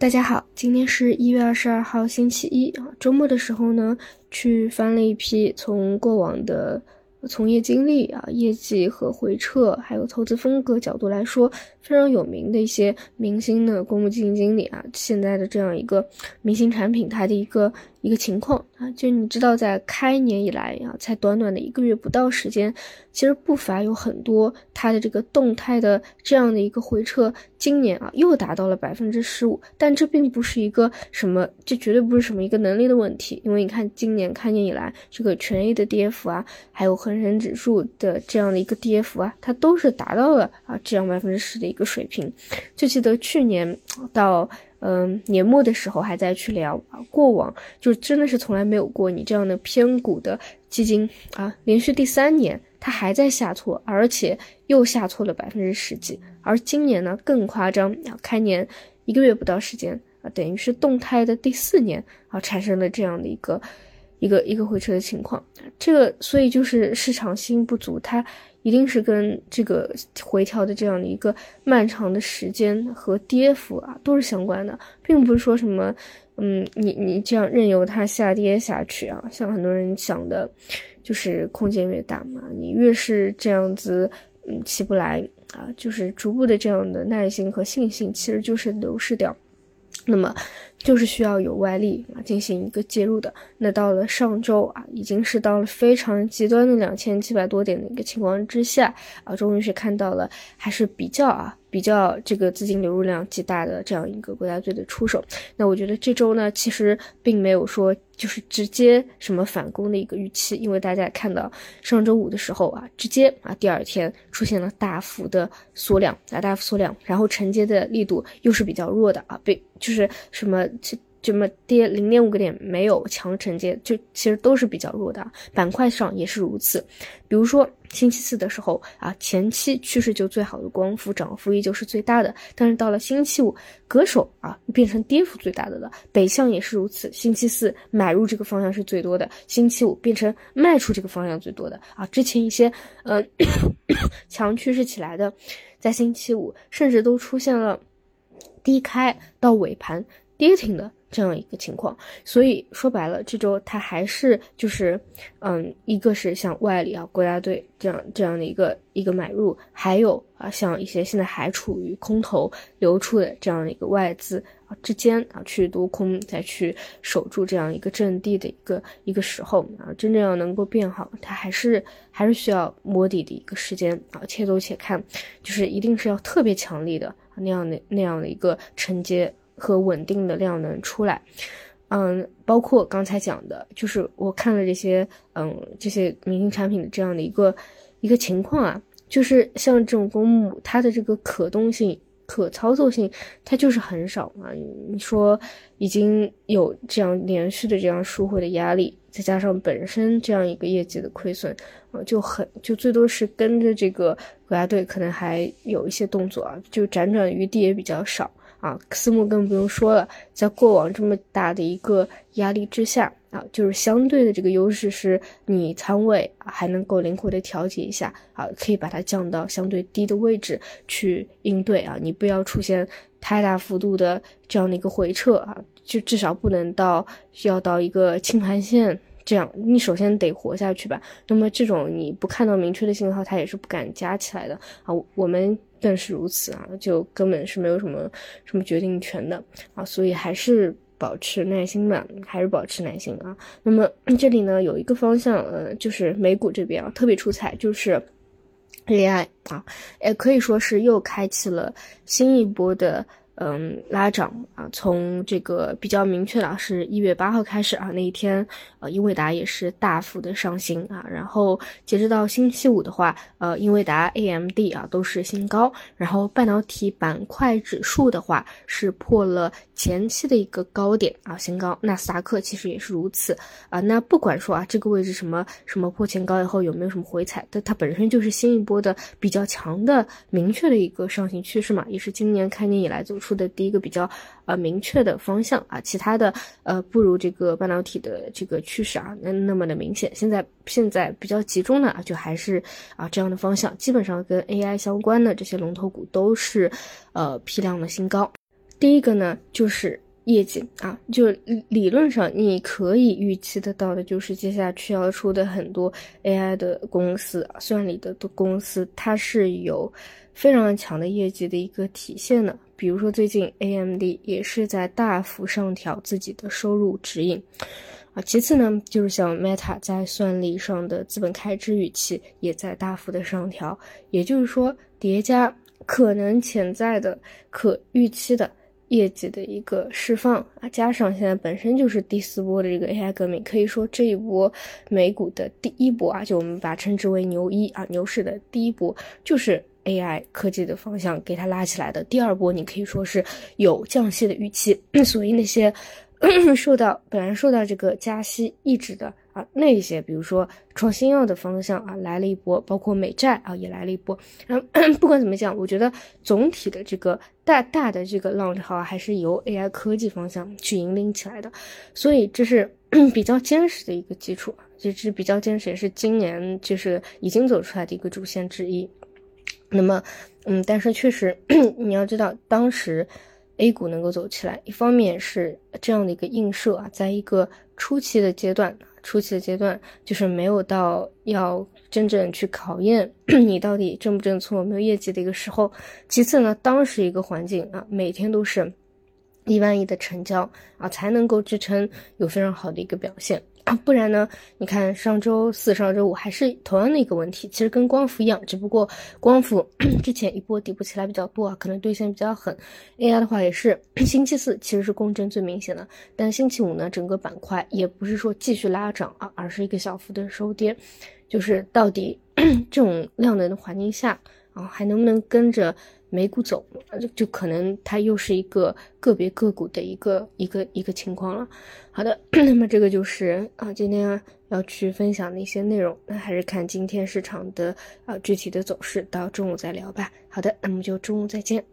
大家好，今天是一月二十二号，星期一啊。周末的时候呢，去翻了一批从过往的从业经历啊、业绩和回撤，还有投资风格角度来说，非常有名的一些明星的公募基金经理啊，现在的这样一个明星产品，它的一个。一个情况啊，就你知道，在开年以来啊，才短短的一个月不到时间，其实不乏有很多它的这个动态的这样的一个回撤。今年啊，又达到了百分之十五，但这并不是一个什么，这绝对不是什么一个能力的问题，因为你看今年开年以来，这个全 A 的跌幅啊，还有恒生指数的这样的一个跌幅啊，它都是达到了啊这样百分之十的一个水平。就记得去年到。嗯，年末的时候还在去聊啊，过往就真的是从来没有过你这样的偏股的基金啊，连续第三年它还在下挫，而且又下挫了百分之十几，而今年呢更夸张啊，开年一个月不到时间啊，等于是动态的第四年啊，产生了这样的一个一个一个回撤的情况，这个所以就是市场信心不足，它。一定是跟这个回调的这样的一个漫长的时间和跌幅啊，都是相关的，并不是说什么，嗯，你你这样任由它下跌下去啊，像很多人想的，就是空间越大嘛，你越是这样子，嗯，起不来啊，就是逐步的这样的耐心和信心，其实就是流失掉。那么，就是需要有外力啊进行一个介入的。那到了上周啊，已经是到了非常极端的两千七百多点的一个情况之下啊，终于是看到了还是比较啊。比较这个资金流入量极大的这样一个国家队的出手，那我觉得这周呢，其实并没有说就是直接什么反攻的一个预期，因为大家看到上周五的时候啊，直接啊第二天出现了大幅的缩量啊，大幅缩量，然后承接的力度又是比较弱的啊，被就是什么。这么跌零点五个点，没有强承接，就其实都是比较弱的。板块上也是如此，比如说星期四的时候啊，前期趋势就最好的光伏涨幅依旧是最大的，但是到了星期五，隔手啊变成跌幅最大的了。北向也是如此，星期四买入这个方向是最多的，星期五变成卖出这个方向最多的啊。之前一些嗯 强趋势起来的，在星期五甚至都出现了低开到尾盘跌停的。这样一个情况，所以说白了，这周它还是就是，嗯，一个是像外力啊，国家队这样这样的一个一个买入，还有啊，像一些现在还处于空头流出的这样的一个外资啊之间啊去多空再去守住这样一个阵地的一个一个时候啊，真正要能够变好，它还是还是需要摸底的一个时间啊，且走且看，就是一定是要特别强力的那样的那样的一个承接。和稳定的量能出来，嗯，包括刚才讲的，就是我看了这些，嗯，这些明星产品的这样的一个一个情况啊，就是像这种公募，它的这个可动性、可操作性，它就是很少嘛。你说已经有这样连续的这样赎回的压力，再加上本身这样一个业绩的亏损，啊，就很就最多是跟着这个国家队可能还有一些动作啊，就辗转余地也比较少。啊，私募更不用说了，在过往这么大的一个压力之下啊，就是相对的这个优势是你仓位还能够灵活的调节一下啊，可以把它降到相对低的位置去应对啊，你不要出现太大幅度的这样的一个回撤啊，就至少不能到要到一个清盘线。这样，你首先得活下去吧。那么这种你不看到明确的信号，它也是不敢加起来的啊。我们更是如此啊，就根本是没有什么什么决定权的啊。所以还是保持耐心吧，还是保持耐心啊。那么 这里呢，有一个方向，呃，就是美股这边啊，特别出彩，就是 AI 啊，也可以说是又开启了新一波的。嗯，拉涨啊，从这个比较明确的是一月八号开始啊，那一天，呃，英伟达也是大幅的上行啊，然后截止到星期五的话，呃，英伟达、AMD 啊都是新高，然后半导体板块指数的话是破了前期的一个高点啊，新高，纳斯达克其实也是如此啊，那不管说啊这个位置什么什么破前高以后有没有什么回踩，但它本身就是新一波的比较强的明确的一个上行趋势嘛，也是今年开年以来走出。出的第一个比较呃明确的方向啊，其他的呃不如这个半导体的这个趋势啊那那么的明显。现在现在比较集中的啊，就还是啊这样的方向，基本上跟 AI 相关的这些龙头股都是呃批量的新高。第一个呢就是业绩啊，就理论上你可以预期得到的，就是接下去要出的很多 AI 的公司、算力的公司，它是有非常强的业绩的一个体现的。比如说最近 AMD 也是在大幅上调自己的收入指引。啊，其次呢，就是像 Meta 在算力上的资本开支预期也在大幅的上调，也就是说，叠加可能潜在的可预期的业绩的一个释放啊，加上现在本身就是第四波的这个 AI 革命，可以说这一波美股的第一波啊，就我们把称之为牛一啊，牛市的第一波就是 AI 科技的方向给它拉起来的，第二波你可以说是有降息的预期，所以那些。受到本来受到这个加息抑制的啊那些，比如说创新药的方向啊来了一波，包括美债啊也来了一波。然后 不管怎么讲，我觉得总体的这个大大的这个浪潮还是由 AI 科技方向去引领起来的，所以这是 比较坚实的一个基础，就是比较坚实，也是今年就是已经走出来的一个主线之一。那么，嗯，但是确实 你要知道当时。A 股能够走起来，一方面是这样的一个映射啊，在一个初期的阶段，初期的阶段就是没有到要真正去考验 你到底正不正错、没有业绩的一个时候。其次呢，当时一个环境啊，每天都是一万亿的成交啊，才能够支撑有非常好的一个表现。不然呢？你看上周四、上周五还是同样的一个问题，其实跟光伏一样，只不过光伏 之前一波底部起来比较多啊，可能兑现比较狠。AI 的话也是，星期四其实是共振最明显的，但星期五呢，整个板块也不是说继续拉涨啊，而是一个小幅的收跌。就是到底 这种量能的环境下啊，还能不能跟着？美股走，就就可能它又是一个个别个股的一个一个一个情况了。好的，那么这个就是啊，今天要去分享的一些内容。那还是看今天市场的啊具体的走势，到中午再聊吧。好的，那么就中午再见。